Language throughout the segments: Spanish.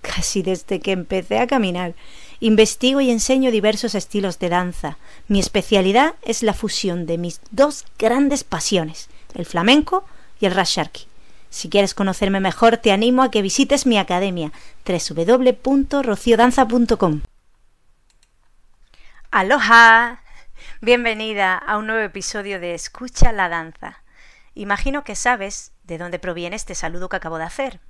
casi desde que empecé a caminar. Investigo y enseño diversos estilos de danza. Mi especialidad es la fusión de mis dos grandes pasiones, el flamenco y el rasharki. Si quieres conocerme mejor, te animo a que visites mi academia www.rociodanza.com. Aloha. Bienvenida a un nuevo episodio de Escucha la danza. Imagino que sabes de dónde proviene este saludo que acabo de hacer.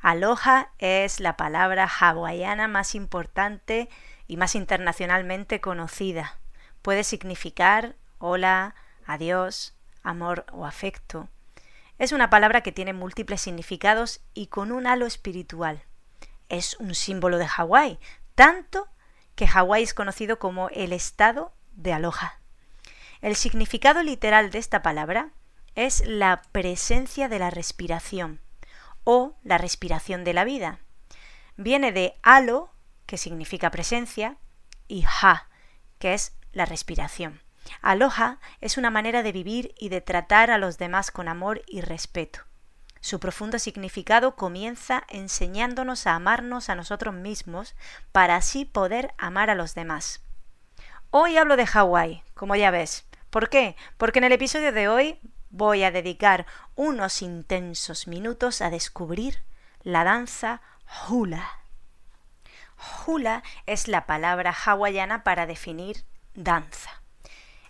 Aloha es la palabra hawaiana más importante y más internacionalmente conocida. Puede significar hola, adiós, amor o afecto. Es una palabra que tiene múltiples significados y con un halo espiritual. Es un símbolo de Hawái, tanto que Hawái es conocido como el estado de aloha. El significado literal de esta palabra es la presencia de la respiración o la respiración de la vida. Viene de halo, que significa presencia, y ha, que es la respiración. Aloha es una manera de vivir y de tratar a los demás con amor y respeto. Su profundo significado comienza enseñándonos a amarnos a nosotros mismos para así poder amar a los demás. Hoy hablo de Hawái, como ya ves. ¿Por qué? Porque en el episodio de hoy voy a dedicar unos intensos minutos a descubrir la danza hula. Hula es la palabra hawaiana para definir danza.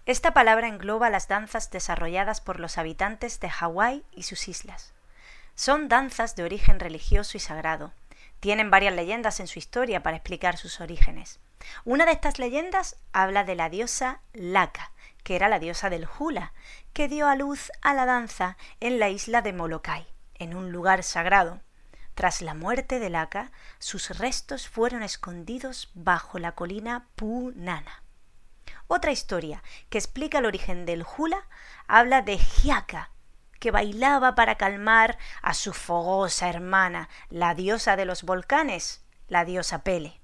Esta palabra engloba las danzas desarrolladas por los habitantes de Hawái y sus islas. Son danzas de origen religioso y sagrado. Tienen varias leyendas en su historia para explicar sus orígenes. Una de estas leyendas habla de la diosa Laka, que era la diosa del hula, que dio a luz a la danza en la isla de Molokai, en un lugar sagrado. Tras la muerte de Laka, sus restos fueron escondidos bajo la colina Punana. Otra historia que explica el origen del hula habla de Hiaka, que bailaba para calmar a su fogosa hermana, la diosa de los volcanes, la diosa Pele.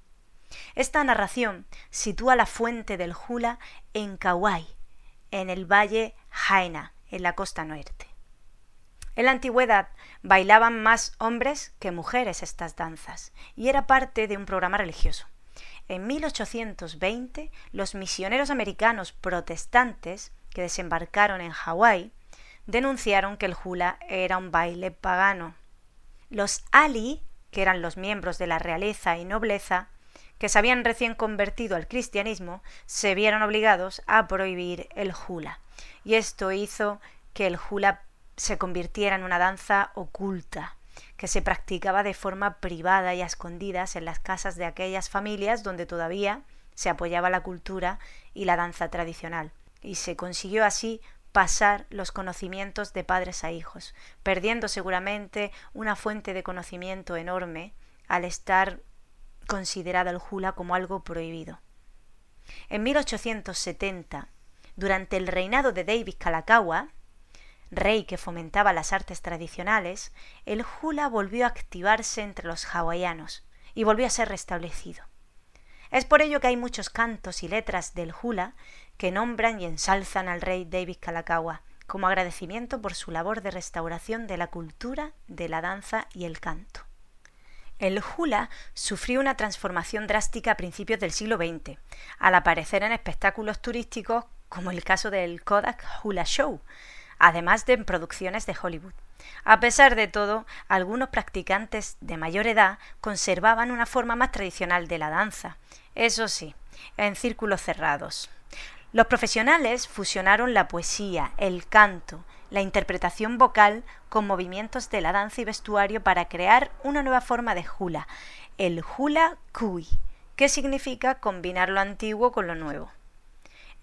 Esta narración sitúa la fuente del hula en Kauai, en el valle Jaina, en la costa norte. En la antigüedad bailaban más hombres que mujeres estas danzas, y era parte de un programa religioso. En 1820, los misioneros americanos protestantes que desembarcaron en Hawái denunciaron que el hula era un baile pagano. Los Ali, que eran los miembros de la realeza y nobleza, que se habían recién convertido al cristianismo, se vieron obligados a prohibir el hula. Y esto hizo que el hula se convirtiera en una danza oculta, que se practicaba de forma privada y a escondidas en las casas de aquellas familias donde todavía se apoyaba la cultura y la danza tradicional. Y se consiguió así pasar los conocimientos de padres a hijos, perdiendo seguramente una fuente de conocimiento enorme al estar considerada el hula como algo prohibido. En 1870, durante el reinado de David Kalakaua, rey que fomentaba las artes tradicionales, el hula volvió a activarse entre los hawaianos y volvió a ser restablecido. Es por ello que hay muchos cantos y letras del hula que nombran y ensalzan al rey David Kalakaua como agradecimiento por su labor de restauración de la cultura, de la danza y el canto. El hula sufrió una transformación drástica a principios del siglo XX, al aparecer en espectáculos turísticos como el caso del Kodak Hula Show, además de en producciones de Hollywood. A pesar de todo, algunos practicantes de mayor edad conservaban una forma más tradicional de la danza, eso sí, en círculos cerrados. Los profesionales fusionaron la poesía, el canto, la interpretación vocal con movimientos de la danza y vestuario para crear una nueva forma de hula, el hula kui, que significa combinar lo antiguo con lo nuevo.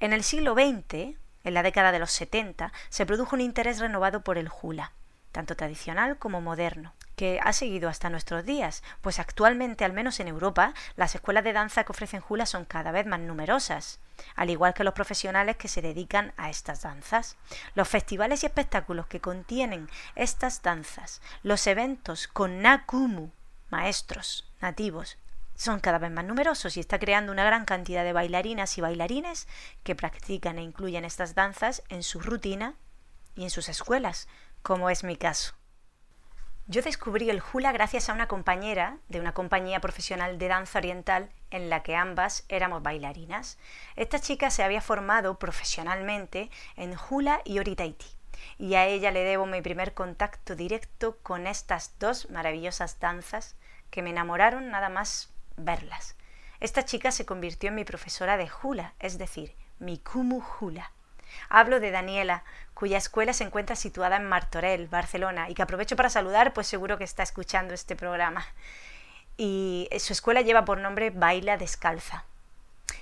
En el siglo XX, en la década de los 70, se produjo un interés renovado por el hula, tanto tradicional como moderno, que ha seguido hasta nuestros días, pues actualmente, al menos en Europa, las escuelas de danza que ofrecen hula son cada vez más numerosas, al igual que los profesionales que se dedican a estas danzas. Los festivales y espectáculos que contienen estas danzas, los eventos con nakumu, maestros nativos, son cada vez más numerosos y está creando una gran cantidad de bailarinas y bailarines que practican e incluyen estas danzas en su rutina y en sus escuelas, como es mi caso. Yo descubrí el hula gracias a una compañera de una compañía profesional de danza oriental en la que ambas éramos bailarinas. Esta chica se había formado profesionalmente en hula y oritaiti y a ella le debo mi primer contacto directo con estas dos maravillosas danzas que me enamoraron nada más verlas. Esta chica se convirtió en mi profesora de hula, es decir, mi kumu hula. Hablo de Daniela, cuya escuela se encuentra situada en Martorell, Barcelona, y que aprovecho para saludar, pues seguro que está escuchando este programa. Y su escuela lleva por nombre Baila Descalza.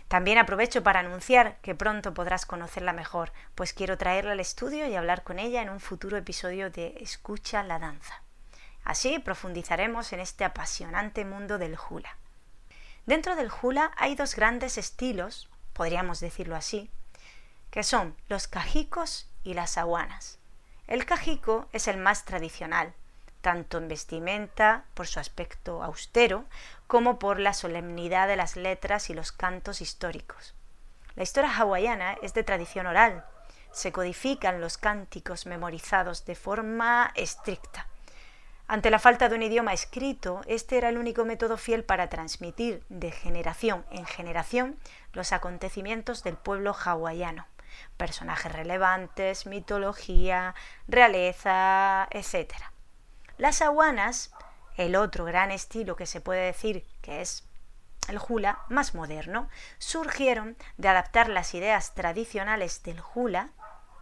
También aprovecho para anunciar que pronto podrás conocerla mejor, pues quiero traerla al estudio y hablar con ella en un futuro episodio de Escucha la danza. Así profundizaremos en este apasionante mundo del hula. Dentro del hula hay dos grandes estilos, podríamos decirlo así, que son los cajicos y las aguanas. El cajico es el más tradicional, tanto en vestimenta, por su aspecto austero, como por la solemnidad de las letras y los cantos históricos. La historia hawaiana es de tradición oral. Se codifican los cánticos memorizados de forma estricta. Ante la falta de un idioma escrito, este era el único método fiel para transmitir de generación en generación los acontecimientos del pueblo hawaiano personajes relevantes, mitología, realeza, etc. Las aguanas, el otro gran estilo que se puede decir que es el hula más moderno, surgieron de adaptar las ideas tradicionales del hula,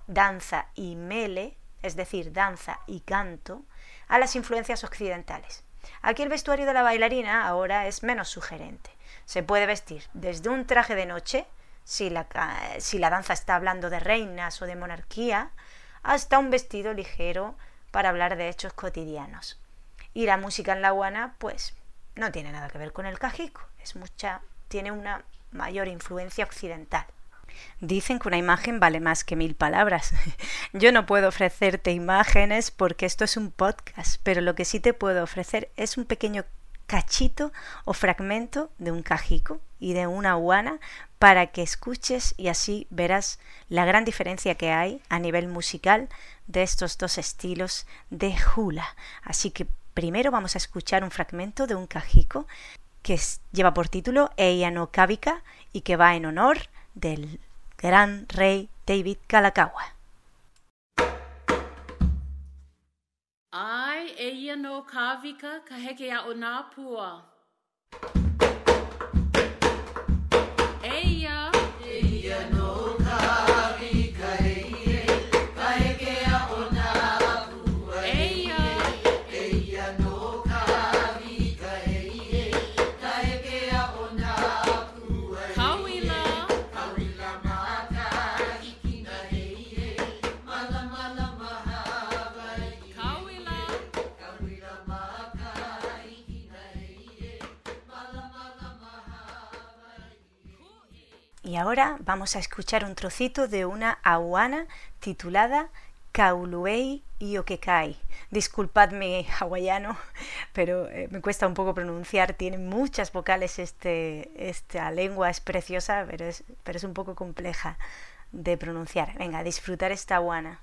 danza y mele, es decir, danza y canto, a las influencias occidentales. Aquí el vestuario de la bailarina ahora es menos sugerente. Se puede vestir desde un traje de noche, si la, si la danza está hablando de reinas o de monarquía, hasta un vestido ligero para hablar de hechos cotidianos. Y la música en la guana, pues, no tiene nada que ver con el cajico, es mucha, tiene una mayor influencia occidental. Dicen que una imagen vale más que mil palabras. Yo no puedo ofrecerte imágenes porque esto es un podcast, pero lo que sí te puedo ofrecer es un pequeño cachito o fragmento de un cajico y de una guana para que escuches y así verás la gran diferencia que hay a nivel musical de estos dos estilos de hula. Así que primero vamos a escuchar un fragmento de un cajico que lleva por título Eia no Kavika y que va en honor del gran rey David Kalakaua. Ai eia no kawika ka heke. Eia. Eia Y ahora vamos a escuchar un trocito de una aguana titulada Kauluei Iokekai. Disculpad mi hawaiano, pero eh, me cuesta un poco pronunciar. Tiene muchas vocales este, esta lengua, es preciosa, pero es, pero es un poco compleja de pronunciar. Venga, disfrutar esta aguana.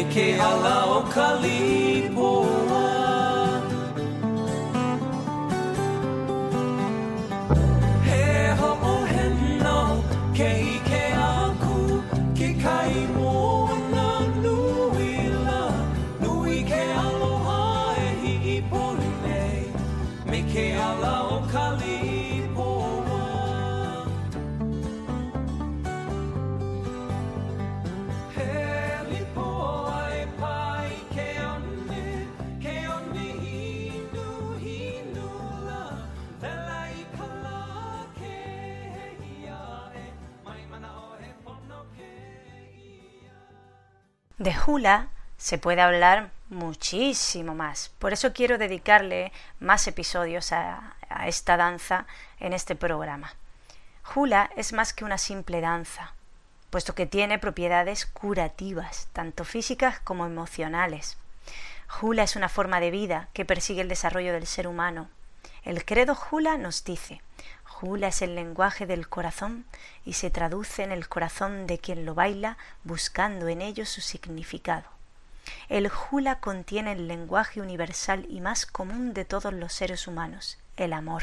E ke ala o ka lipoa De hula se puede hablar muchísimo más. Por eso quiero dedicarle más episodios a, esta danza en este programa. Hula es más que una simple danza, puesto que tiene propiedades curativas, tanto físicas como emocionales. Hula es una forma de vida que persigue el desarrollo del ser humano. El credo Hula nos dice, Hula es el lenguaje del corazón y se traduce en el corazón de quien lo baila buscando en ello su significado. El hula contiene el lenguaje universal y más común de todos los seres humanos, el amor.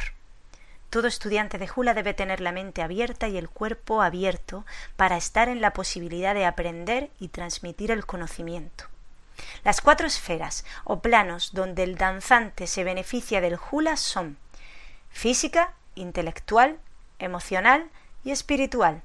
Todo estudiante de hula debe tener la mente abierta y el cuerpo abierto para estar en la posibilidad de aprender y transmitir el conocimiento. Las cuatro esferas o planos donde el danzante se beneficia del hula son física, intelectual, emocional y espiritual.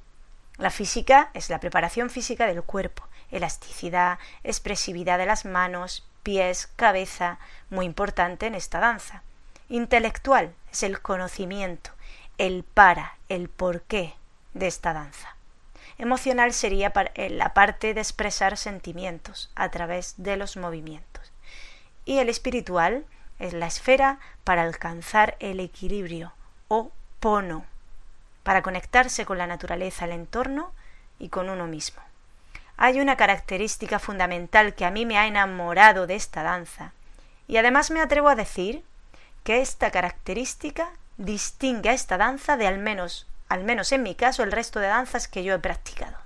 La física es la preparación física del cuerpo, elasticidad, expresividad de las manos, pies, cabeza, muy importante en esta danza. Intelectual es el conocimiento, el para, el porqué de esta danza. Emocional sería eh, la parte de expresar sentimientos a través de los movimientos. Y el espiritual es la esfera para alcanzar el equilibrio pono, para conectarse con la naturaleza, el entorno y con uno mismo. Hay una característica fundamental que a mí me ha enamorado de esta danza, y además me atrevo a decir que esta característica distingue a esta danza de al menos, al menos en mi caso, el resto de danzas que yo he practicado.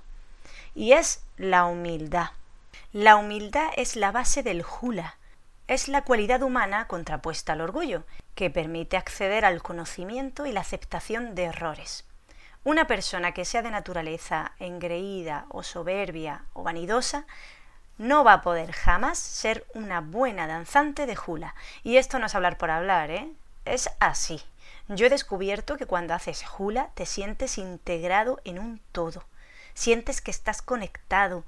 Y es la humildad. La humildad es la base del hula, es la cualidad humana contrapuesta al orgullo, que permite acceder al conocimiento y la aceptación de errores. Una persona que sea de naturaleza engreída o soberbia o vanidosa no va a poder jamás ser una buena danzante de hula. Y esto no es hablar por hablar, ¿eh? Es así. Yo he descubierto que cuando haces hula te sientes integrado en un todo. Sientes que estás conectado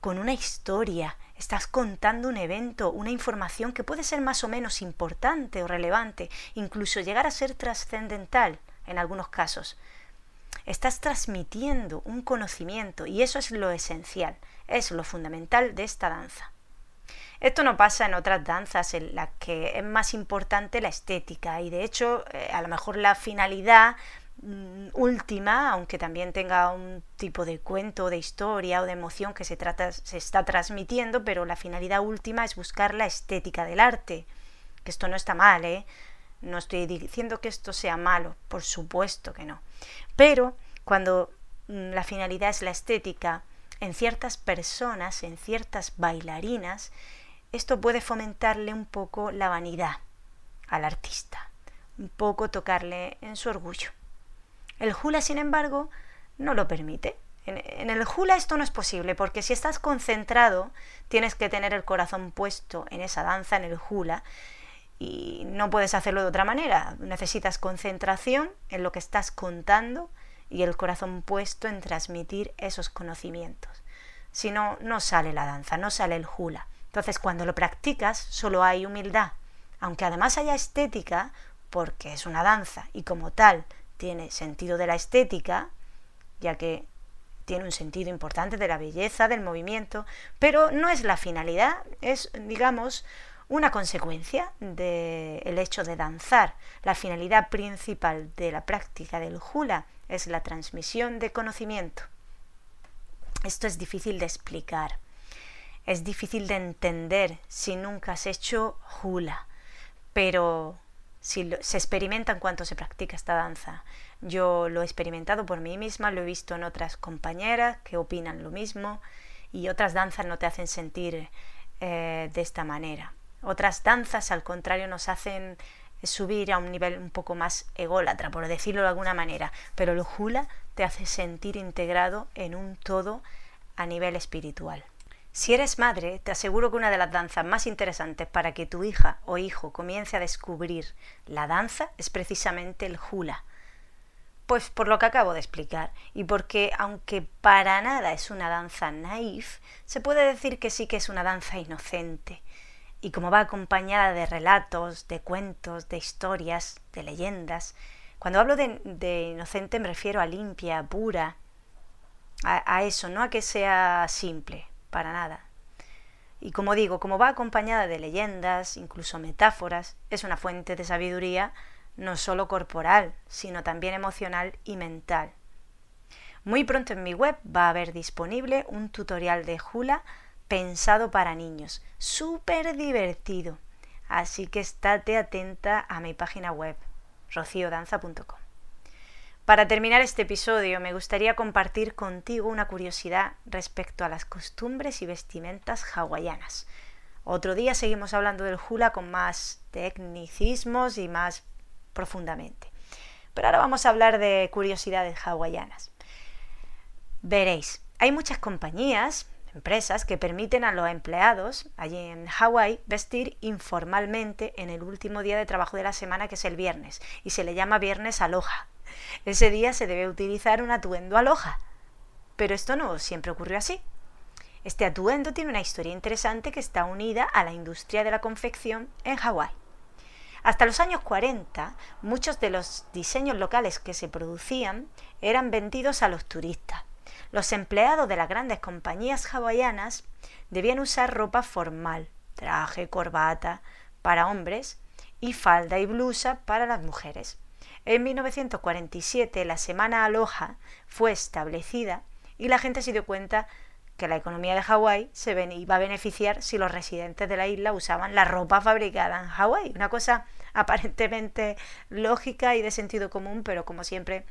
con una historia, estás contando un evento, una información que puede ser más o menos importante o relevante, incluso llegar a ser trascendental en algunos casos. Estás transmitiendo un conocimiento y eso es lo esencial, es lo fundamental de esta danza. Esto no pasa en otras danzas en las que es más importante la estética y de hecho eh, a lo mejor la finalidad última, aunque también tenga un tipo de cuento, de historia o de emoción que se, trata, se está transmitiendo, pero la finalidad última es buscar la estética del arte. Que esto no está mal, ¿eh? No estoy diciendo que esto sea malo, por supuesto que no. Pero cuando mm, la finalidad es la estética, en ciertas personas, en ciertas bailarinas, esto puede fomentarle un poco la vanidad al artista, un poco tocarle en su orgullo. El hula, sin embargo, no lo permite. En, el hula esto no es posible porque si estás concentrado tienes que tener el corazón puesto en esa danza, en el hula, y no puedes hacerlo de otra manera. Necesitas concentración en lo que estás contando y el corazón puesto en transmitir esos conocimientos. Si no, no sale la danza, no sale el hula. Entonces, cuando lo practicas, solo hay humildad. Aunque además haya estética, porque es una danza y como tal tiene sentido de la estética, ya que tiene un sentido importante de la belleza, del movimiento, pero no es la finalidad, es, digamos, una consecuencia del hecho de danzar. La finalidad principal de la práctica del hula es la transmisión de conocimiento. Esto es difícil de explicar, es difícil de entender si nunca has hecho hula, pero si se experimenta en cuanto se practica esta danza. Yo lo he experimentado por mí misma, lo he visto en otras compañeras que opinan lo mismo y otras danzas no te hacen sentir eh, de esta manera. Otras danzas, al contrario, nos hacen subir a un nivel un poco más ególatra, por decirlo de alguna manera, pero el hula te hace sentir integrado en un todo a nivel espiritual. Si eres madre, te aseguro que una de las danzas más interesantes para que tu hija o hijo comience a descubrir la danza es precisamente el hula. Pues por lo que acabo de explicar, y porque aunque para nada es una danza naif, se puede decir que sí que es una danza inocente, y como va acompañada de relatos, de cuentos, de historias, de leyendas, cuando hablo de, inocente me refiero a limpia, pura, a, eso, no a que sea simple, para nada. Y como digo, como va acompañada de leyendas, incluso metáforas, es una fuente de sabiduría no solo corporal, sino también emocional y mental. Muy pronto en mi web va a haber disponible un tutorial de hula pensado para niños, súper divertido. Así que estate atenta a mi página web, rociodanza.com. Para terminar este episodio me gustaría compartir contigo una curiosidad respecto a las costumbres y vestimentas hawaianas. Otro día seguimos hablando del hula con más tecnicismos y más profundamente. Pero ahora vamos a hablar de curiosidades hawaianas. Veréis, hay muchas compañías, empresas que permiten a los empleados allí en Hawái vestir informalmente en el último día de trabajo de la semana, que es el viernes, y se le llama viernes aloja. Ese día se debe utilizar un atuendo aloja. Pero esto no siempre ocurrió así. Este atuendo tiene una historia interesante que está unida a la industria de la confección en Hawái. Hasta los años 40, muchos de los diseños locales que se producían eran vendidos a los turistas. Los empleados de las grandes compañías hawaianas debían usar ropa formal, traje, corbata para hombres y falda y blusa para las mujeres. En 1947 la Semana Aloha fue establecida y la gente se dio cuenta que la economía de Hawái se iba a beneficiar si los residentes de la isla usaban la ropa fabricada en Hawái. Una cosa aparentemente lógica y de sentido común, pero como siempre,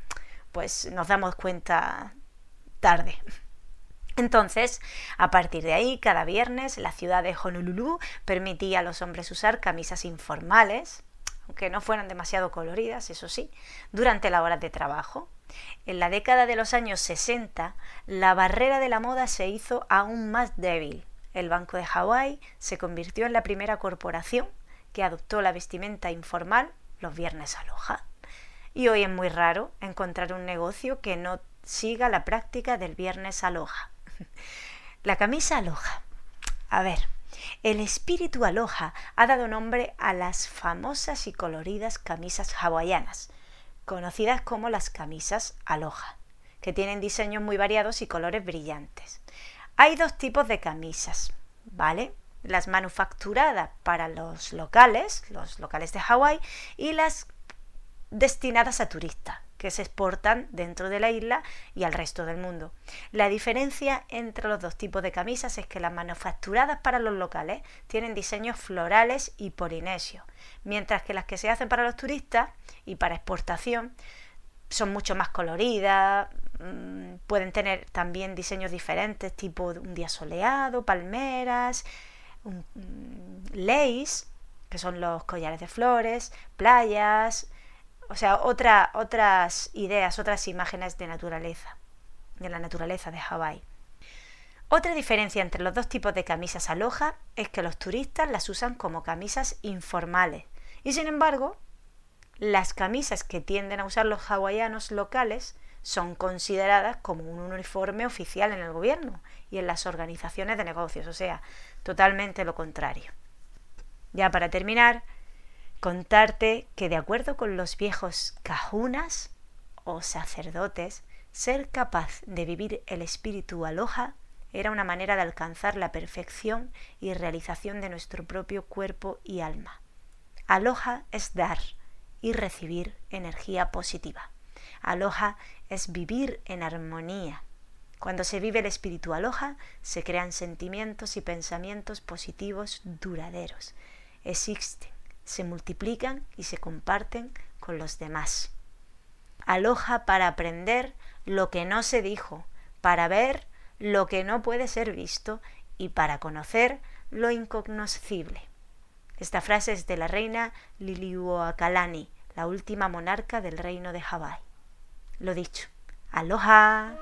pues nos damos cuenta tarde. Entonces, a partir de ahí, cada viernes la ciudad de Honolulu permitía a los hombres usar camisas informales, aunque no fueran demasiado coloridas, eso sí, durante la hora de trabajo. En la década de los años 60, la barrera de la moda se hizo aún más débil. El Banco de Hawái se convirtió en la primera corporación que adoptó la vestimenta informal los viernes aloja. Y hoy es muy raro encontrar un negocio que no siga la práctica del viernes aloja. La camisa aloja. A ver, el espíritu aloja ha dado nombre a las famosas y coloridas camisas hawaianas, conocidas como las camisas aloja, que tienen diseños muy variados y colores brillantes. Hay dos tipos de camisas, ¿vale? Las manufacturadas para los locales, los locales de Hawái, y las destinadas a turistas, que se exportan dentro de la isla y al resto del mundo. La diferencia entre los dos tipos de camisas es que las manufacturadas para los locales tienen diseños florales y polinesios, mientras que las que se hacen para los turistas y para exportación son mucho más coloridas, mm, pueden tener también diseños diferentes, tipo un día soleado, palmeras, un, mm, lace, que son los collares de flores, playas, o sea, otra, otras ideas, otras imágenes de naturaleza, de la naturaleza de Hawái. Otra diferencia entre los dos tipos de camisas aloja es que los turistas las usan como camisas informales y sin embargo las camisas que tienden a usar los hawaianos locales son consideradas como un uniforme oficial en el gobierno y en las organizaciones de negocios, o sea, totalmente lo contrario. Ya para terminar, contarte que de acuerdo con los viejos cajunas o sacerdotes, ser capaz de vivir el espíritu aloja era una manera de alcanzar la perfección y realización de nuestro propio cuerpo y alma. Aloha es dar y recibir energía positiva. Aloha es vivir en armonía. Cuando se vive el espíritu aloha, se crean sentimientos y pensamientos positivos duraderos. Existen se multiplican y se comparten con los demás. Aloja para aprender lo que no se dijo, para ver lo que no puede ser visto y para conocer lo incognoscible. Esta frase es de la reina Liliuokalani, la última monarca del reino de Hawái. Lo dicho, aloha.